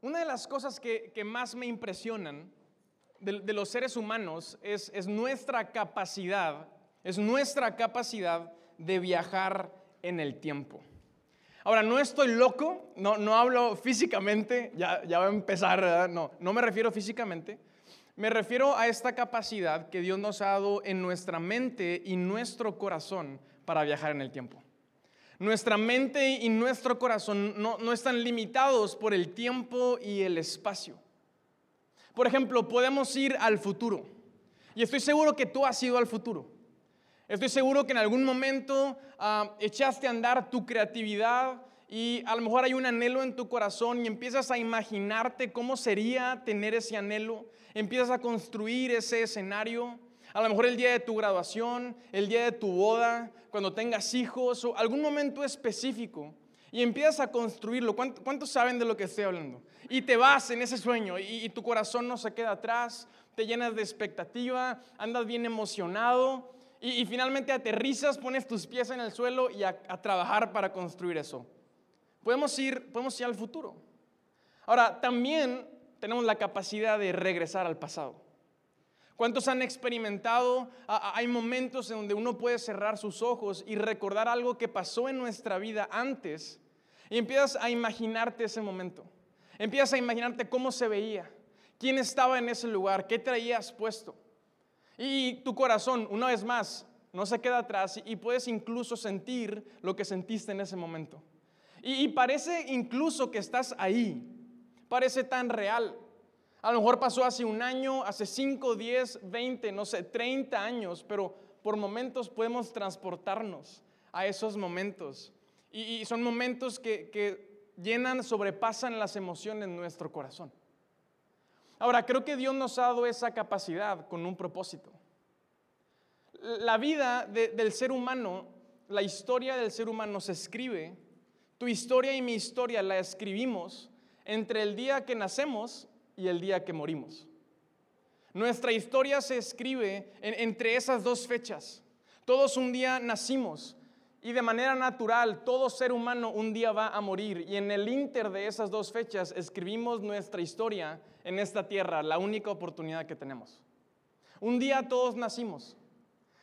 Una de las cosas que, más me impresionan de, los seres humanos es, es, nuestra capacidad, es nuestra capacidad de viajar en el tiempo. Ahora, no estoy loco, no, no hablo físicamente, ya, ya va a empezar, No, no me refiero físicamente, me refiero a esta capacidad que Dios nos ha dado en nuestra mente y nuestro corazón para viajar en el tiempo. Nuestra mente y nuestro corazón no, están limitados por el tiempo y el espacio. Por ejemplo, podemos ir al futuro. Y estoy seguro que tú has ido al futuro. Estoy seguro que en algún momento ah, echaste a andar tu creatividad y a lo mejor hay un anhelo en tu corazón y empiezas a imaginarte cómo sería tener ese anhelo. Empiezas a construir ese escenario. A lo mejor el día de tu graduación, el día de tu boda, cuando tengas hijos o algún momento específico. Y empiezas a construirlo. ¿Cuántos saben de lo que estoy hablando? Y te vas en ese sueño y, tu corazón no se queda atrás, te llenas de expectativa, andas bien emocionado y, finalmente aterrizas, pones tus pies en el suelo y a, trabajar para construir eso. Podemos ir, podemos ir al futuro. Ahora, también tenemos la capacidad de regresar al pasado. ¿Cuántos han experimentado? Hay momentos en donde uno puede cerrar sus ojos y recordar algo que pasó en nuestra vida antes y empiezas a imaginarte ese momento. Empiezas a imaginarte cómo se veía, quién estaba en ese lugar, qué traías puesto. Y tu corazón, una vez más, no se queda atrás y puedes incluso sentir lo que sentiste en ese momento. Y, y parece incluso que estás ahí, parece tan real. A lo mejor pasó hace un año, hace 5, 10, 20, no sé, 30 años, pero por momentos podemos transportarnos a esos momentos. Y, son momentos que, llenan, sobrepasan las emociones en nuestro corazón. Ahora, creo que Dios nos ha dado esa capacidad con un propósito. La vida del ser humano, la historia del ser humano se escribe, tu historia y mi historia la escribimos entre el día que nacemos y el día que morimos. Nuestra historia se escribe entre esas dos fechas. Todos un día nacimos y de manera natural todo ser humano un día va a morir. Y en el inter de esas dos fechas escribimos nuestra historia en esta tierra, la única oportunidad que tenemos. Un día todos nacimos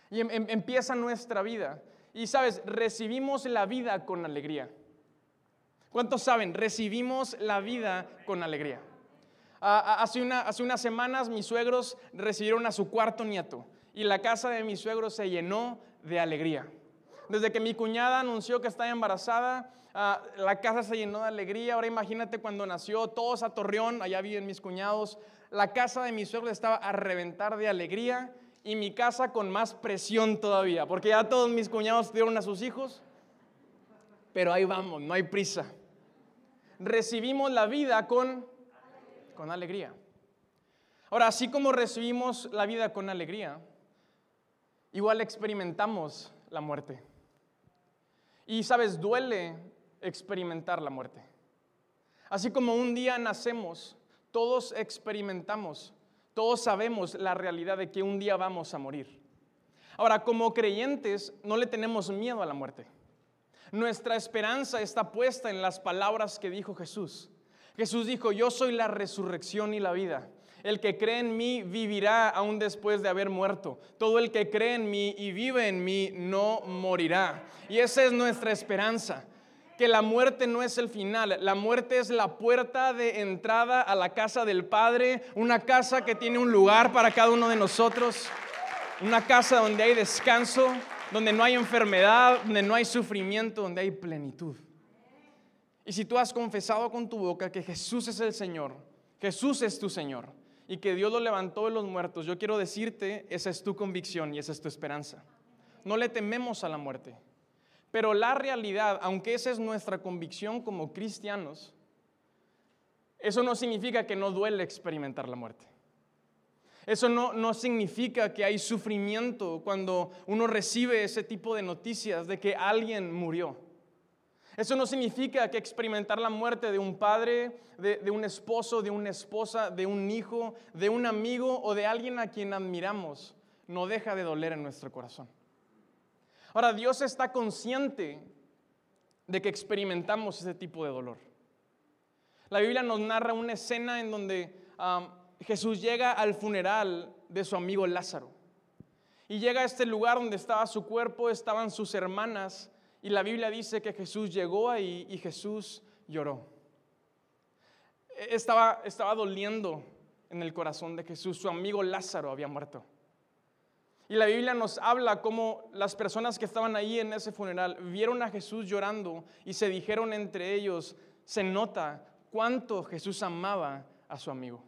y em, em, empieza nuestra vida. Y sabes, recibimos la vida con alegría. ¿Cuántos saben? Recibimos la vida con alegría. Hace, unas semanas mis suegros recibieron a su cuarto nieto y la casa de mis suegros se llenó de alegría. Desde que mi cuñada anunció que estaba embarazada, ah, la casa se llenó de alegría. Ahora imagínate cuando nació, todos a Torreón, allá viven mis cuñados. La casa de mis suegros estaba a reventar de alegría y mi casa con más presión todavía, porque ya todos mis cuñados tuvieron a sus hijos. Pero ahí vamos, no hay prisa. Recibimos la vida con con alegría. Ahora, así como recibimos la vida con alegría, igual experimentamos la muerte. Y sabes, duele experimentar la muerte. Así como un día nacemos, todos experimentamos, todos sabemos la realidad de que un día vamos a morir. Ahora, como creyentes, no le tenemos miedo a la muerte. Nuestra esperanza está puesta en las palabras que dijo Jesús. Jesús dijo, yo soy la resurrección y la vida. El que cree en mí vivirá aún después de haber muerto. Todo el que cree en mí y vive en mí no morirá. Y esa es nuestra esperanza. Que la muerte no es el final, la muerte es la puerta de entrada a la casa del Padre, una casa que tiene un lugar para cada uno de nosotros, una casa donde hay descanso, donde no hay enfermedad, donde no hay sufrimiento, donde hay plenitud. Y si tú has confesado con tu boca que Jesús es el Señor, Jesús es tu Señor y que Dios lo levantó de los muertos, yo quiero decirte, esa es tu convicción y esa es tu esperanza. No le tememos a la muerte. Pero la realidad, aunque esa es nuestra convicción como cristianos, eso no significa que no duele experimentar la muerte. Eso no, no, significa que hay sufrimiento cuando uno recibe ese tipo de noticias de que alguien murió. Eso no significa que experimentar la muerte de un padre, de, un esposo, de una esposa, de un hijo, de un amigo o de alguien a quien admiramos no deja de doler en nuestro corazón. Ahora, Dios está consciente de que experimentamos ese tipo de dolor. La Biblia nos narra una escena en donde Jesús llega al funeral de su amigo Lázaro. Y llega a este lugar donde estaba su cuerpo, estaban sus hermanas, y la Biblia dice que Jesús llegó ahí y Jesús lloró. E, estaba, estaba doliendo en el corazón de Jesús. Su amigo Lázaro había muerto. Y la Biblia nos habla cómo las personas que estaban ahí en ese funeral vieron a Jesús llorando y se dijeron entre ellos, se nota cuánto Jesús amaba a su amigo.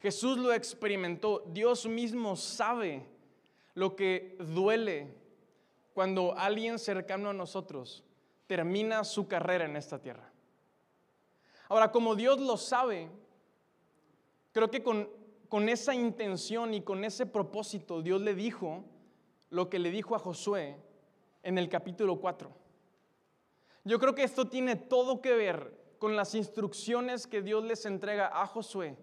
Jesús lo experimentó. Dios mismo sabe lo que duele cuando alguien cercano a nosotros termina su carrera en esta tierra. Ahora, como Dios lo sabe, creo que con, con esa intención y con ese propósito Dios le dijo lo que le dijo a Josué en el capítulo 4. Yo creo que esto tiene todo que ver con las instrucciones que Dios les entrega a Josué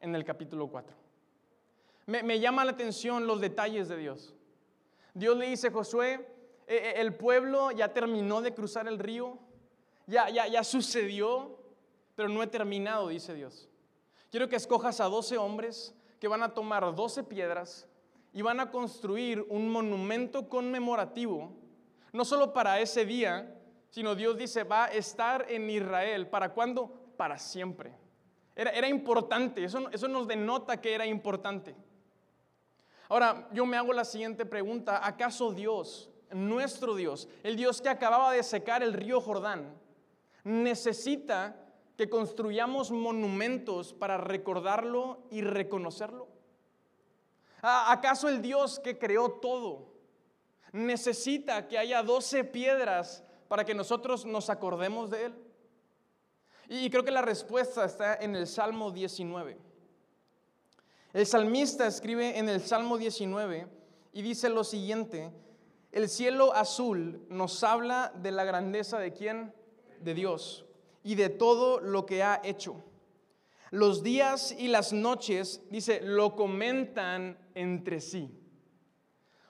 en el capítulo 4. Me, llama la atención los detalles de Dios. Dios le dice, Josué, e, e, el pueblo ya terminó de cruzar el río, ya, ya, ya sucedió, pero no he terminado, dice Dios. Quiero que escojas a 12 hombres que van a tomar 12 piedras y van a construir un monumento conmemorativo, no solo para ese día, sino Dios dice, va a estar en Israel. ¿Para cuándo? Para siempre. Era, importante, eso, eso nos denota que era importante. Ahora, yo me hago la siguiente pregunta, ¿acaso Dios, nuestro Dios, el Dios que acababa de secar el río Jordán, necesita que construyamos monumentos para recordarlo y reconocerlo? ¿Acaso el Dios que creó todo necesita que haya doce piedras para que nosotros nos acordemos de Él? Y creo que la respuesta está en el Salmo 19. El salmista escribe en el Salmo 19 y dice lo siguiente, el cielo azul nos habla de la grandeza de quién? De Dios y de todo lo que ha hecho. Los días y las noches, dice, lo comentan entre sí.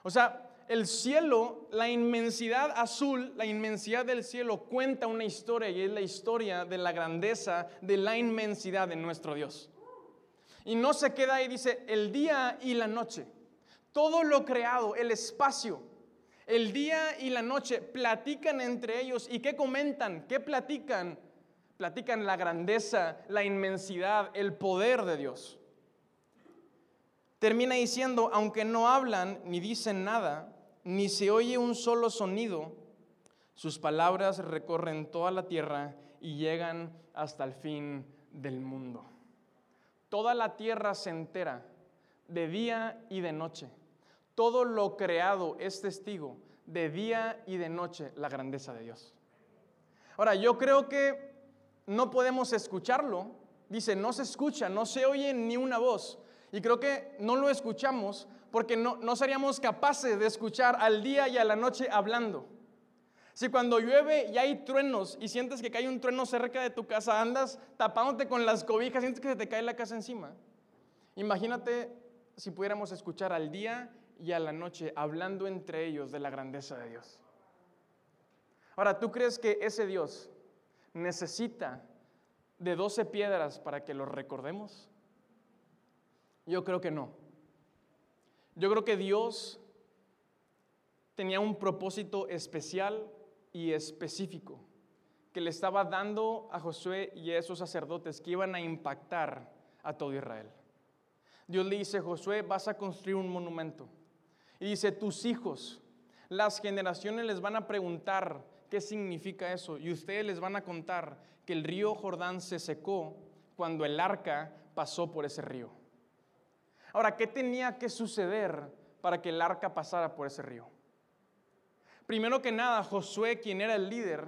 O sea, el cielo, la inmensidad azul, la inmensidad del cielo cuenta una historia y es la historia de la grandeza, de la inmensidad de nuestro Dios. Y no se queda ahí, dice, el día y la noche. Todo lo creado, el espacio, el día y la noche platican entre ellos. ¿Y qué comentan? ¿Qué platican? Platican la grandeza, la inmensidad, el poder de Dios. Termina diciendo, aunque no hablan ni dicen nada, ni se oye un solo sonido, sus palabras recorren toda la tierra y llegan hasta el fin del mundo. Toda la tierra se entera de día y de noche. Todo lo creado es testigo de día y de noche la grandeza de Dios. Ahora, yo creo que no podemos escucharlo. Dice, no se escucha, no se oye ni una voz. Y creo que no lo escuchamos porque no, seríamos capaces de escuchar al día y a la noche hablando. Si cuando llueve y hay truenos y sientes que cae un trueno cerca de tu casa, andas tapándote con las cobijas, sientes que se te cae la casa encima. Imagínate si pudiéramos escuchar al día y a la noche hablando entre ellos de la grandeza de Dios. Ahora, ¿tú crees que ese Dios necesita de 12 piedras para que lo recordemos? Yo creo que no. Yo creo que Dios tenía un propósito especial y específico que le estaba dando a Josué y a esos sacerdotes que iban a impactar a todo Israel. Dios le dice, Josué, vas a construir un monumento. Y dice, tus hijos, las generaciones les van a preguntar qué significa eso. Y ustedes les van a contar que el río Jordán se secó cuando el arca pasó por ese río. Ahora, ¿qué tenía que suceder para que el arca pasara por ese río? Primero que nada, Josué, quien era el líder,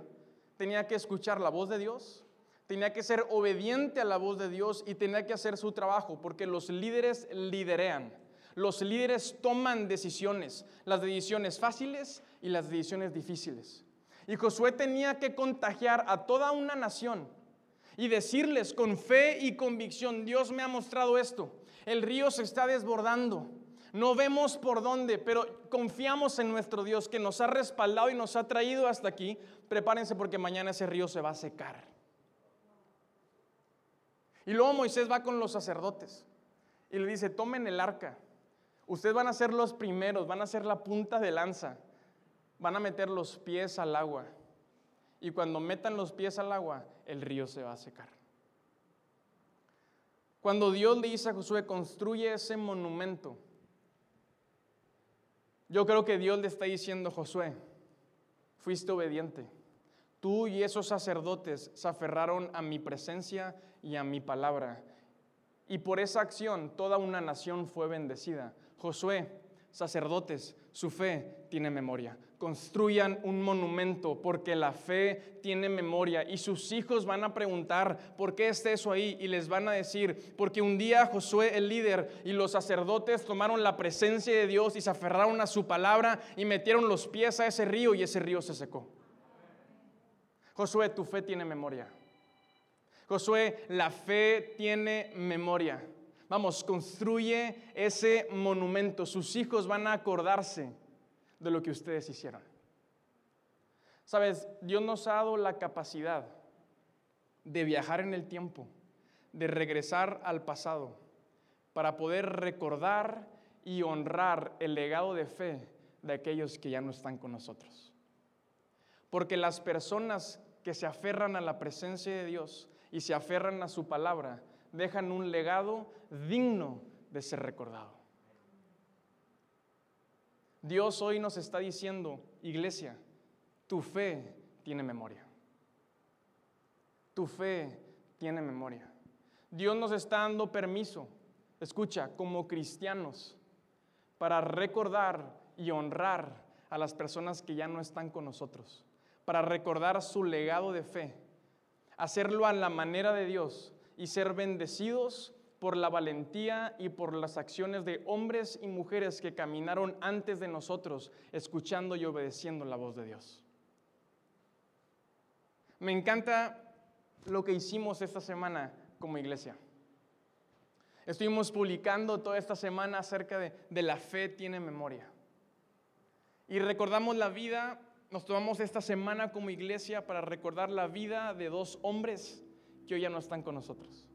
tenía que escuchar la voz de Dios, tenía que ser obediente a la voz de Dios y tenía que hacer su trabajo, porque los líderes liderean. Los líderes toman decisiones, las decisiones fáciles y las decisiones difíciles. Y Josué tenía que contagiar a toda una nación y decirles con fe y convicción, Dios me ha mostrado esto. El río se está desbordando. No vemos por dónde, pero confiamos en nuestro Dios que nos ha respaldado y nos ha traído hasta aquí. Prepárense porque mañana ese río se va a secar. Y luego Moisés va con los sacerdotes y le dice, tomen el arca. Ustedes van a ser los primeros, van a ser la punta de lanza. Van a meter los pies al agua. Y cuando metan los pies al agua, el río se va a secar. Cuando Dios le dice a Josué, construye ese monumento, yo creo que Dios le está diciendo, Josué, fuiste obediente. Tú y esos sacerdotes se aferraron a mi presencia y a mi palabra. Y por esa acción toda una nación fue bendecida. Josué, sacerdotes, su fe tiene memoria construyan un monumento porque la fe tiene memoria y sus hijos van a preguntar por qué está eso ahí y les van a decir, porque un día Josué el líder y los sacerdotes tomaron la presencia de Dios y se aferraron a su palabra y metieron los pies a ese río y ese río se secó. Josué, tu fe tiene memoria. Josué, la fe tiene memoria. Vamos, construye ese monumento. Sus hijos van a acordarse de lo que ustedes hicieron. Sabes, Dios nos ha dado la capacidad de viajar en el tiempo, de regresar al pasado, para poder recordar y honrar el legado de fe de aquellos que ya no están con nosotros. Porque las personas que se aferran a la presencia de Dios y se aferran a su palabra, dejan un legado digno de ser recordado. Dios hoy nos está diciendo, iglesia, tu fe tiene memoria. Tu fe tiene memoria. Dios nos está dando permiso, escucha, como cristianos, para recordar y honrar a las personas que ya no están con nosotros, para recordar su legado de fe, hacerlo a la manera de Dios y ser bendecidos por la valentía y por las acciones de hombres y mujeres que caminaron antes de nosotros, escuchando y obedeciendo la voz de Dios. Me encanta lo que hicimos esta semana como iglesia. Estuvimos publicando toda esta semana acerca de, de la fe tiene memoria. Y recordamos la vida, nos tomamos esta semana como iglesia para recordar la vida de dos hombres que hoy ya no están con nosotros.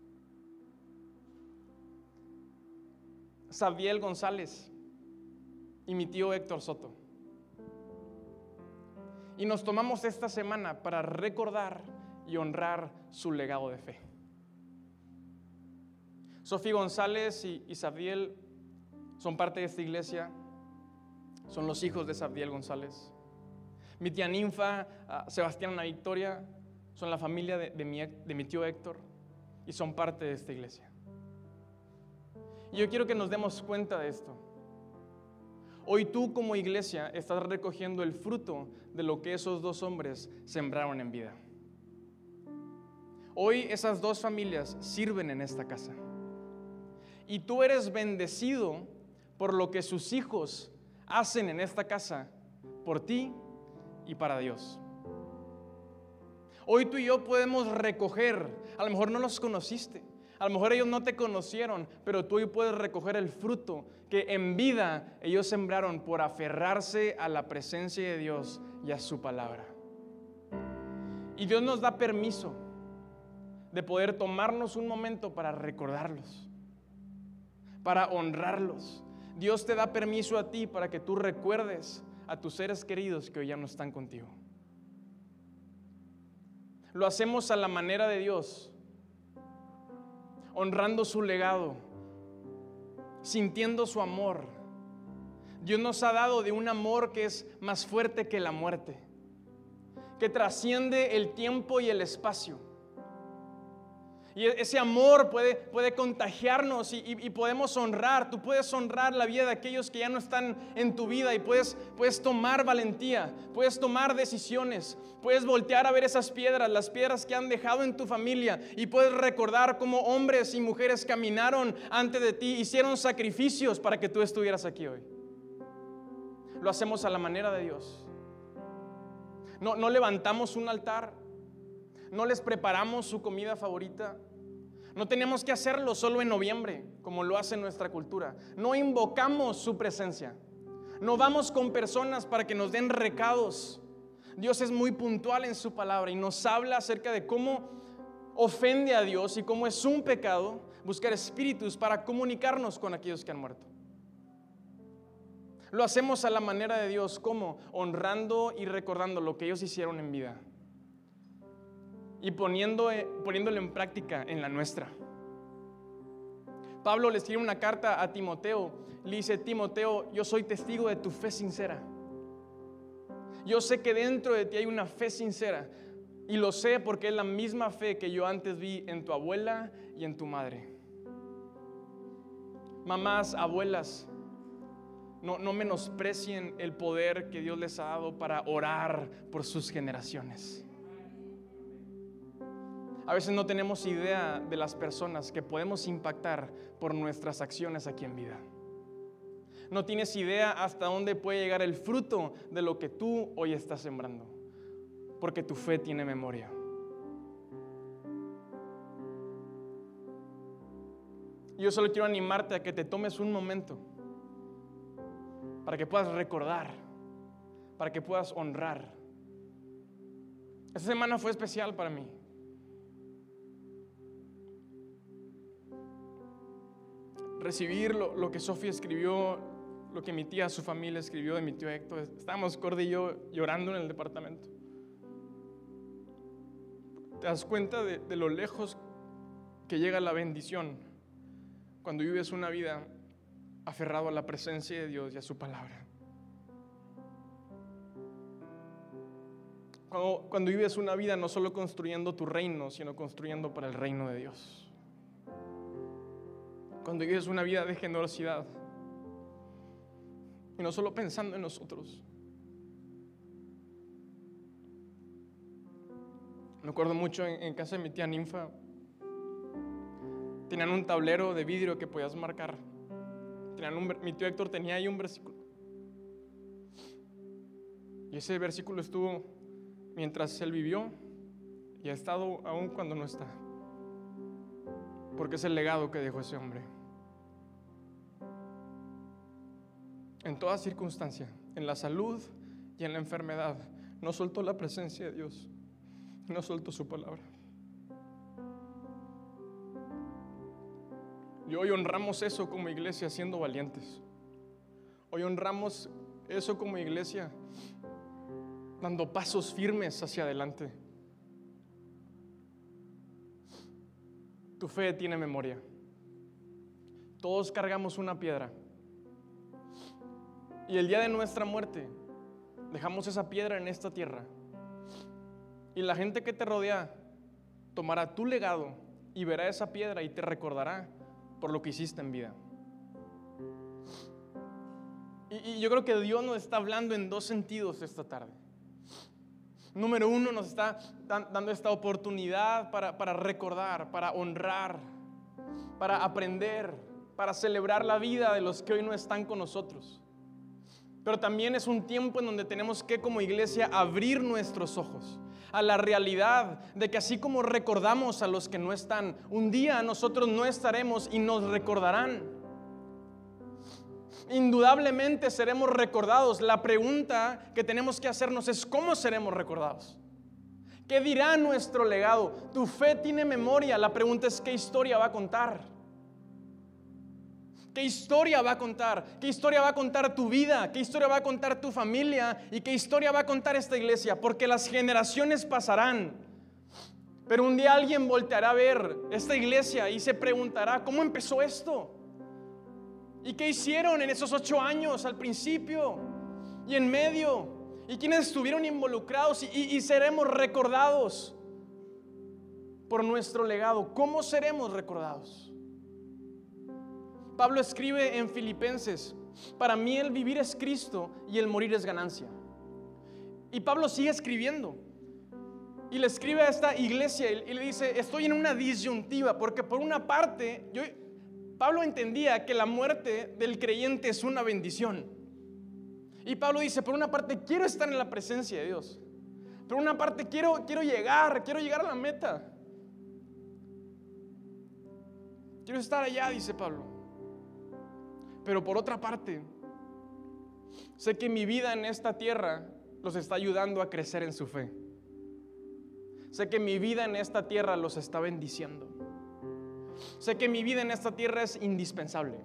Sabiel González y mi tío Héctor Soto. Y nos tomamos esta semana para recordar y honrar su legado de fe. Sofía González y, Sabiel son parte de esta iglesia, son los hijos de Sabiel González. Mi tía Ninfa, ah, Sebastián Ana Victoria, son la familia de, mi, de mi tío Héctor y son parte de esta iglesia. Y yo quiero que nos demos cuenta de esto. Hoy tú como iglesia estás recogiendo el fruto de lo que esos dos hombres sembraron en vida. Hoy esas dos familias sirven en esta casa. Y tú eres bendecido por lo que sus hijos hacen en esta casa, por ti y para Dios. Hoy tú y yo podemos recoger, a lo mejor no los conociste, a lo mejor ellos no te conocieron, pero tú hoy puedes recoger el fruto que en vida ellos sembraron por aferrarse a la presencia de Dios y a su palabra. Y Dios nos da permiso de poder tomarnos un momento para recordarlos, para honrarlos. Dios te da permiso a ti para que tú recuerdes a tus seres queridos que hoy ya no están contigo. Lo hacemos a la manera de Dios honrando su legado, sintiendo su amor. Dios nos ha dado de un amor que es más fuerte que la muerte, que trasciende el tiempo y el espacio. Y ese amor puede, puede contagiarnos y, podemos honrar. Tú puedes honrar la vida de aquellos que ya no están en tu vida y puedes, puedes tomar valentía, puedes tomar decisiones, puedes voltear a ver esas piedras, las piedras que han dejado en tu familia y puedes recordar cómo hombres y mujeres caminaron ante de ti, hicieron sacrificios para que tú estuvieras aquí hoy. Lo hacemos a la manera de Dios. No, no levantamos un altar, no les preparamos su comida favorita No tenemos que hacerlo solo en noviembre, como lo hace nuestra cultura. No invocamos su presencia. No vamos con personas para que nos den recados. Dios es muy puntual en su palabra y nos habla acerca de cómo ofende a Dios y cómo es un pecado buscar espíritus para comunicarnos con aquellos que han muerto. Lo hacemos a la manera de Dios, como honrando y recordando lo que ellos hicieron en vida y eh, poniéndolo en práctica en la nuestra. Pablo le escribe una carta a Timoteo, le dice, Timoteo, yo soy testigo de tu fe sincera. Yo sé que dentro de ti hay una fe sincera y lo sé porque es la misma fe que yo antes vi en tu abuela y en tu madre. Mamás, abuelas, no menosprecien el poder que Dios les ha dado para orar por sus generaciones. A veces no tenemos idea de las personas que podemos impactar por nuestras acciones aquí en vida. No tienes idea hasta dónde puede llegar el fruto de lo que tú hoy estás sembrando, porque tu fe tiene memoria. Yo solo quiero animarte a que te tomes un momento para que puedas recordar, para que puedas honrar. Esta semana fue especial para mí. Recibir lo, que Sofía escribió, lo que mi tía, su familia escribió de mi tío Héctor. Estábamos Cordy y yo llorando en el departamento. Te das cuenta de, de lo lejos que llega la bendición cuando vives una vida aferrado a la presencia de Dios y a su palabra. Cuando, cuando, vives una vida no solo construyendo tu reino, sino construyendo para el reino de Dios cuando vives una vida de generosidad. Y no solo pensando en nosotros. Me acuerdo mucho en, casa de mi tía Ninfa. Tenían un tablero de vidrio que podías marcar. mi tío Héctor tenía ahí un versículo. Y ese versículo estuvo mientras él vivió y ha estado aún cuando no está. Porque es el legado que dejó ese hombre. En toda circunstancia, en la salud y en la enfermedad, no soltó la presencia de Dios, no soltó su palabra. Y hoy honramos eso como iglesia siendo valientes. Hoy honramos eso como iglesia dando pasos firmes hacia adelante. Tu fe tiene memoria. Todos cargamos una piedra. Y el día de nuestra muerte, dejamos esa piedra en esta tierra. Y la gente que te rodea tomará tu legado y verá esa piedra y te recordará por lo que hiciste en vida. Y, yo creo que Dios nos está hablando en dos sentidos esta tarde. Número uno, nos está dando esta oportunidad para, para recordar, para honrar, para aprender, para celebrar la vida de los que hoy no están con nosotros. Pero también es un tiempo en donde tenemos que como iglesia abrir nuestros ojos a la realidad de que así como recordamos a los que no están, un día nosotros no estaremos y nos recordarán. Indudablemente seremos recordados. La pregunta que tenemos que hacernos es cómo seremos recordados. ¿Qué dirá nuestro legado? Tu fe tiene memoria. La pregunta es qué historia va a contar. ¿Qué historia va a contar? ¿Qué historia va a contar tu vida? ¿Qué historia va a contar tu familia? ¿Y qué historia va a contar esta iglesia? Porque las generaciones pasarán. Pero un día alguien volteará a ver esta iglesia y se preguntará, ¿cómo empezó esto? ¿Y qué hicieron en esos ocho años al principio y en medio? ¿Y quiénes estuvieron involucrados? Y, y seremos recordados por nuestro legado. ¿Cómo seremos recordados? Pablo escribe en Filipenses, para mí el vivir es Cristo y el morir es ganancia. Y Pablo sigue escribiendo. Y le escribe a esta iglesia y le dice, estoy en una disyuntiva, porque por una parte, yo, Pablo entendía que la muerte del creyente es una bendición. Y Pablo dice, por una parte, quiero estar en la presencia de Dios. Por una parte, quiero, quiero llegar, quiero llegar a la meta. Quiero estar allá, dice Pablo. Pero por otra parte, sé que mi vida en esta tierra los está ayudando a crecer en su fe. Sé que mi vida en esta tierra los está bendiciendo. Sé que mi vida en esta tierra es indispensable.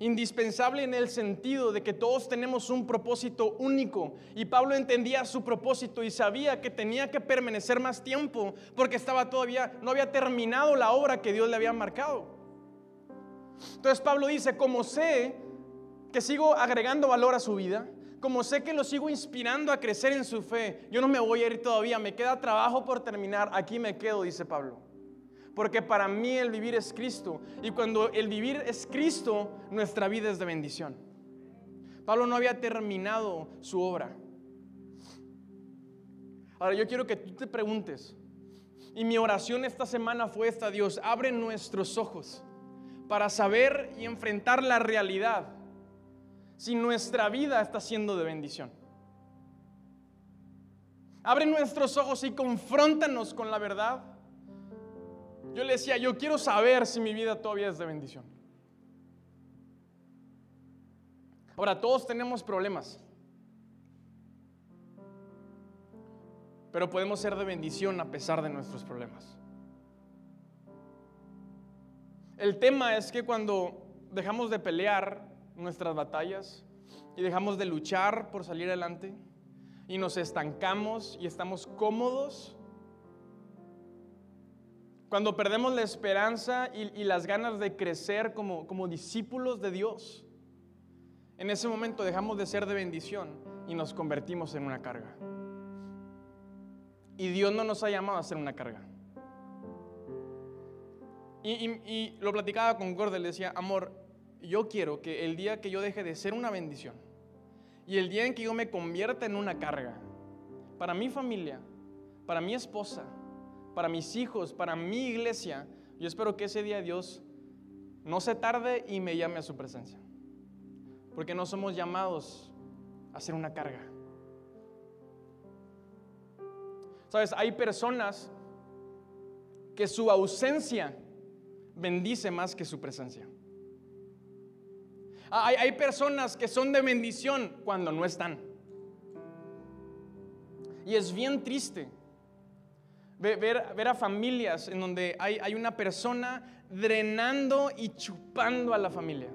Indispensable en el sentido de que todos tenemos un propósito único. Y Pablo entendía su propósito y sabía que tenía que permanecer más tiempo porque estaba todavía, no había terminado la obra que Dios le había marcado. Entonces Pablo dice, como sé que sigo agregando valor a su vida, como sé que lo sigo inspirando a crecer en su fe, yo no me voy a ir todavía, me queda trabajo por terminar, aquí me quedo, dice Pablo. Porque para mí el vivir es Cristo. Y cuando el vivir es Cristo, nuestra vida es de bendición. Pablo no había terminado su obra. Ahora yo quiero que tú te preguntes, y mi oración esta semana fue esta, Dios, abre nuestros ojos para saber y enfrentar la realidad si nuestra vida está siendo de bendición. Abre nuestros ojos y confróntanos con la verdad. Yo le decía, yo quiero saber si mi vida todavía es de bendición. Ahora, todos tenemos problemas. Pero podemos ser de bendición a pesar de nuestros problemas. El tema es que cuando dejamos de pelear nuestras batallas y dejamos de luchar por salir adelante y nos estancamos y estamos cómodos. Cuando perdemos la esperanza y, las ganas de crecer como, como discípulos de Dios, en ese momento dejamos de ser de bendición y nos convertimos en una carga. Y Dios no nos ha llamado a ser una carga. Y, lo platicaba con Gordel, le decía, amor, yo quiero que el día que yo deje de ser una bendición y el día en que yo me convierta en una carga para mi familia, para mi esposa, para mis hijos, para mi iglesia, yo espero que ese día Dios no se tarde y me llame a su presencia. Porque no somos llamados a ser una carga. Sabes, hay personas que su ausencia bendice más que su presencia. Hay, personas que son de bendición cuando no están. Y es bien triste ver, a familias en donde hay, una persona drenando y chupando a la familia.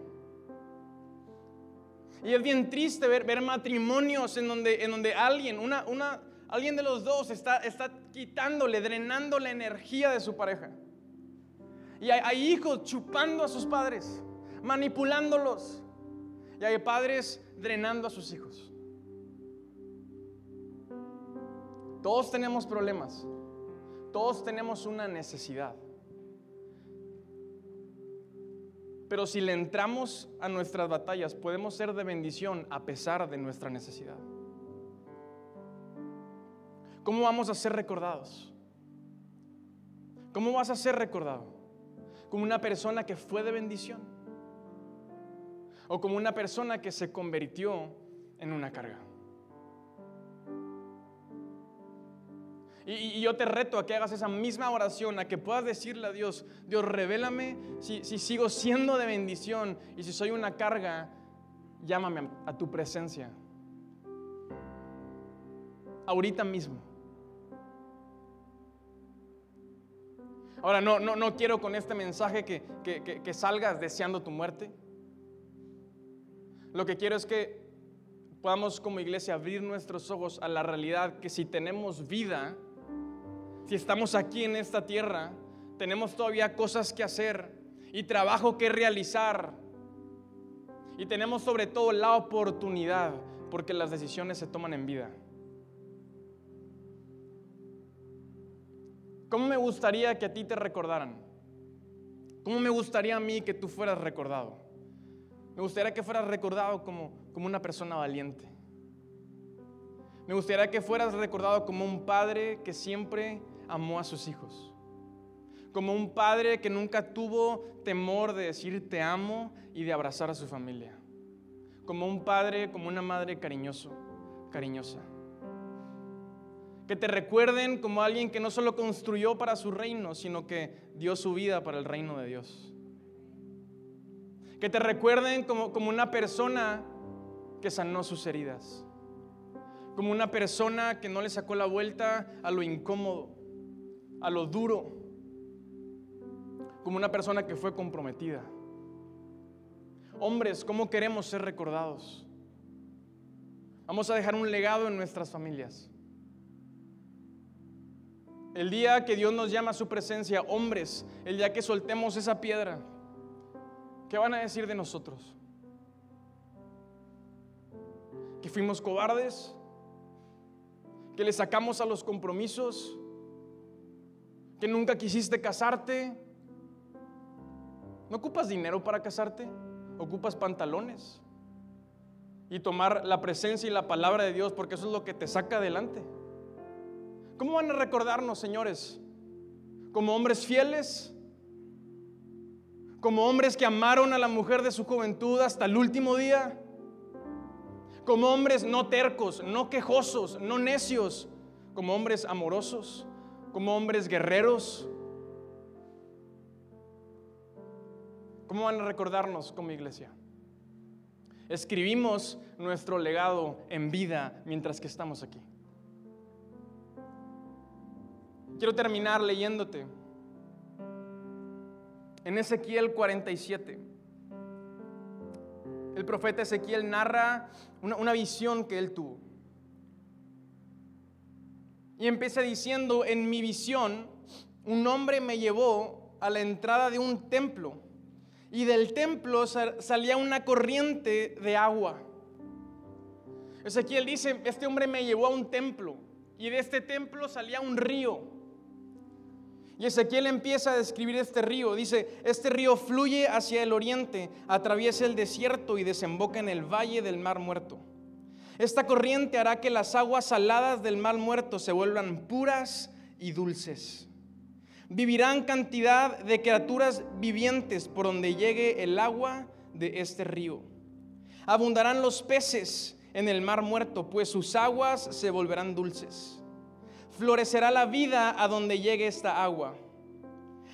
Y es bien triste ver, ver matrimonios en donde, en donde alguien, una, una, alguien de los dos está, está quitándole, drenando la energía de su pareja. Y hay hijos chupando a sus padres, manipulándolos. Y hay padres drenando a sus hijos. Todos tenemos problemas. Todos tenemos una necesidad. Pero si le entramos a nuestras batallas, podemos ser de bendición a pesar de nuestra necesidad. ¿Cómo vamos a ser recordados? ¿Cómo vas a ser recordado? Como una persona que fue de bendición o como una persona que se convirtió en una carga. Y, yo te reto a que hagas esa misma oración, a que puedas decirle a Dios, Dios, revélame si, sigo siendo de bendición y si soy una carga, llámame a, tu presencia. Ahorita mismo. Ahora, no, no, no quiero con este mensaje que, que salgas deseando tu muerte. Lo que quiero es que podamos como iglesia abrir nuestros ojos a la realidad que si tenemos vida, si estamos aquí en esta tierra, tenemos todavía cosas que hacer y trabajo que realizar. Y tenemos sobre todo la oportunidad, porque las decisiones se toman en vida. ¿Cómo me gustaría que a ti te recordaran? ¿Cómo me gustaría a mí que tú fueras recordado? Me gustaría que fueras recordado como, como una persona valiente. Me gustaría que fueras recordado como un padre que siempre amó a sus hijos. Como un padre que nunca tuvo temor de decir te amo y de abrazar a su familia. Como un padre, como una madre cariñoso, cariñosa. Que te recuerden como alguien que no solo construyó para su reino, sino que dio su vida para el reino de Dios. Que te recuerden como, como una persona que sanó sus heridas. Como una persona que no le sacó la vuelta a lo incómodo, a lo duro. Como una persona que fue comprometida. Hombres, ¿cómo queremos ser recordados? Vamos a dejar un legado en nuestras familias. El día que Dios nos llama a su presencia, hombres, el día que soltemos esa piedra, ¿qué van a decir de nosotros? ¿Que fuimos cobardes? ¿Que le sacamos a los compromisos? ¿Que nunca quisiste casarte? ¿No ocupas dinero para casarte? ocupas pantalones y tomar la presencia y la palabra de Dios porque eso es lo que te saca adelante. ¿Cómo van a recordarnos, señores? ¿Como hombres fieles? ¿Como hombres que amaron a la mujer de su juventud hasta el último día? ¿Como hombres no tercos, no quejosos, no necios? ¿Como hombres amorosos? ¿Como hombres guerreros? ¿Cómo van a recordarnos como iglesia? Escribimos nuestro legado en vida mientras que estamos aquí. Quiero terminar leyéndote. En Ezequiel 47, el profeta Ezequiel narra una, visión que él tuvo. Y empieza diciendo, en mi visión, un hombre me llevó a la entrada de un templo y del templo salía una corriente de agua. Ezequiel dice, este hombre me llevó a un templo y de este templo salía un río. Y Ezequiel empieza a describir este río. Dice, este río fluye hacia el oriente, atraviesa el desierto y desemboca en el valle del mar muerto. Esta corriente hará que las aguas saladas del mar muerto se vuelvan puras y dulces. Vivirán cantidad de criaturas vivientes por donde llegue el agua de este río. Abundarán los peces en el mar muerto, pues sus aguas se volverán dulces. Florecerá la vida a donde llegue esta agua.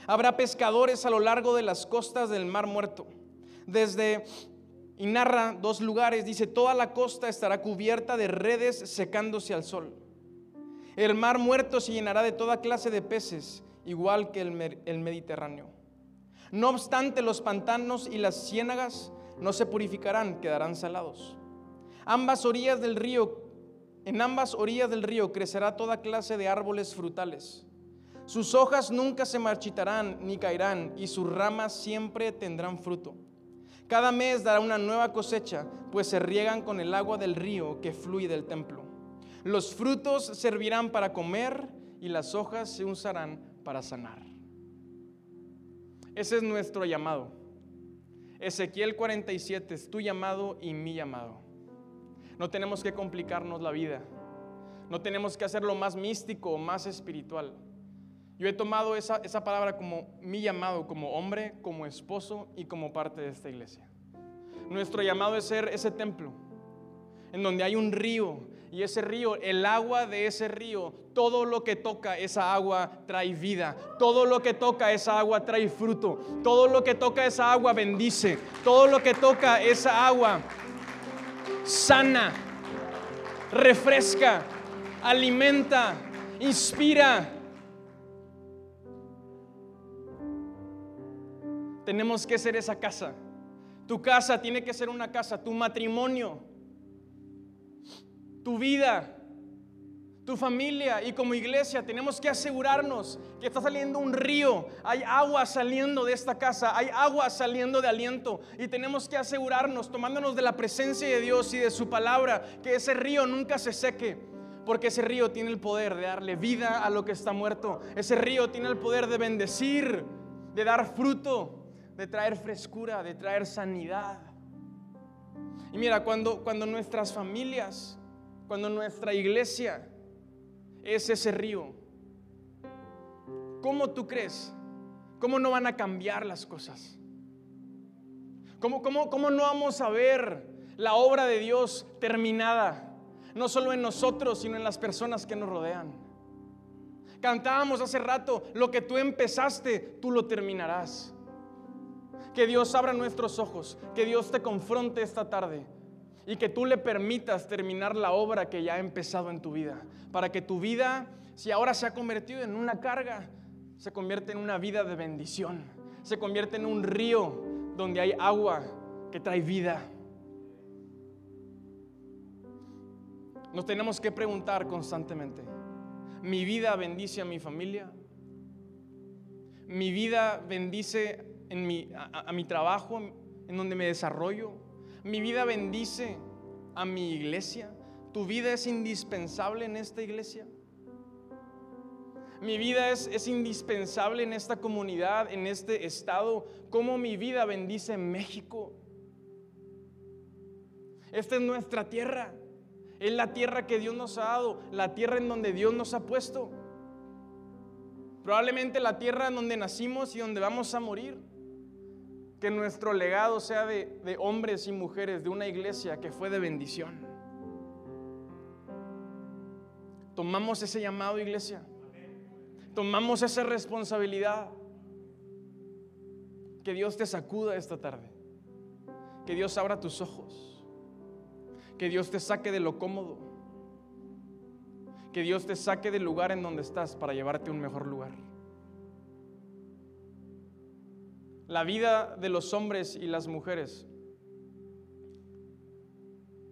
Habrá pescadores a lo largo de las costas del mar muerto. Desde, y narra dos lugares, dice, toda la costa estará cubierta de redes secándose al sol. El mar muerto se llenará de toda clase de peces igual que el, Mediterráneo. No obstante, los pantanos y las ciénagas no se purificarán, quedarán salados. Ambas orillas del río, en ambas orillas del río crecerá toda clase de árboles frutales. Sus hojas nunca se marchitarán ni caerán, y sus ramas siempre tendrán fruto. Cada mes dará una nueva cosecha, pues se riegan con el agua del río que fluye del templo. Los frutos servirán para comer y las hojas se usarán para sanar. Ese es nuestro llamado. Ezequiel 47 es tu llamado y mi llamado. No tenemos que complicarnos la vida. No tenemos que hacerlo más místico o más espiritual. Yo he tomado esa, esa palabra como mi llamado, como hombre, como esposo y como parte de esta iglesia. Nuestro llamado es ser ese templo en donde hay un río y ese río, el agua de ese río, todo lo que toca esa agua trae vida. Todo lo que toca esa agua trae fruto. Todo lo que toca esa agua bendice. Todo lo que toca esa agua sana, refresca, alimenta, inspira. Tenemos que ser esa casa. Tu casa tiene que ser una casa, tu matrimonio tu vida, tu familia y como iglesia tenemos que asegurarnos que está saliendo un río, hay agua saliendo de esta casa, hay agua saliendo de aliento y tenemos que asegurarnos, tomándonos de la presencia de Dios y de su palabra, que ese río nunca se seque. Porque ese río tiene el poder de darle vida a lo que está muerto. Ese río tiene el poder de bendecir, de dar fruto, de traer frescura, de traer sanidad. Y mira, cuando, cuando nuestras familias cuando nuestra iglesia es ese río, ¿cómo tú crees? ¿Cómo no van a cambiar las cosas? ¿Cómo, cómo, cómo no vamos a ver la obra de Dios terminada? No solo en nosotros, sino en las personas que nos rodean. Cantábamos hace rato, lo que tú empezaste, tú lo terminarás. Que Dios abra nuestros ojos, que Dios te confronte esta tarde y que tú le permitas terminar la obra que ya ha empezado en tu vida, para que tu vida, si ahora se ha convertido en una carga, se convierte en una vida de bendición, se convierte en un río donde hay agua que trae vida. Nos tenemos que preguntar constantemente, ¿mi vida bendice a mi familia? ¿Mi vida bendice en mi, a, mi trabajo, en donde me desarrollo? ¿Mi vida bendice a mi iglesia? ¿Tu vida es indispensable en esta iglesia? Mi vida es, es, indispensable en esta comunidad, en este estado. ¿Cómo mi vida bendice México? Esta es nuestra tierra. Es la tierra que Dios nos ha dado, la tierra en donde Dios nos ha puesto. Probablemente la tierra en donde nacimos y donde vamos a morir. Que nuestro legado sea de, hombres y mujeres de una iglesia que fue de bendición. Tomamos ese llamado, iglesia. Tomamos esa responsabilidad. Que Dios te sacuda esta tarde. Que Dios abra tus ojos que Dios te saque de lo cómodo. Que Dios te saque del lugar en donde estás para llevarte a un mejor lugar. La vida de los hombres y las mujeres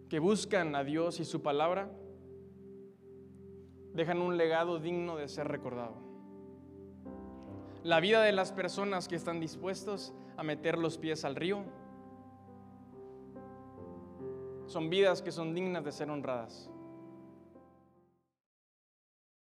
que buscan a Dios y su palabra dejan un legado digno de ser recordado. La vida de las personas que están dispuestos a meter los pies al río son vidas que son dignas de ser honradas.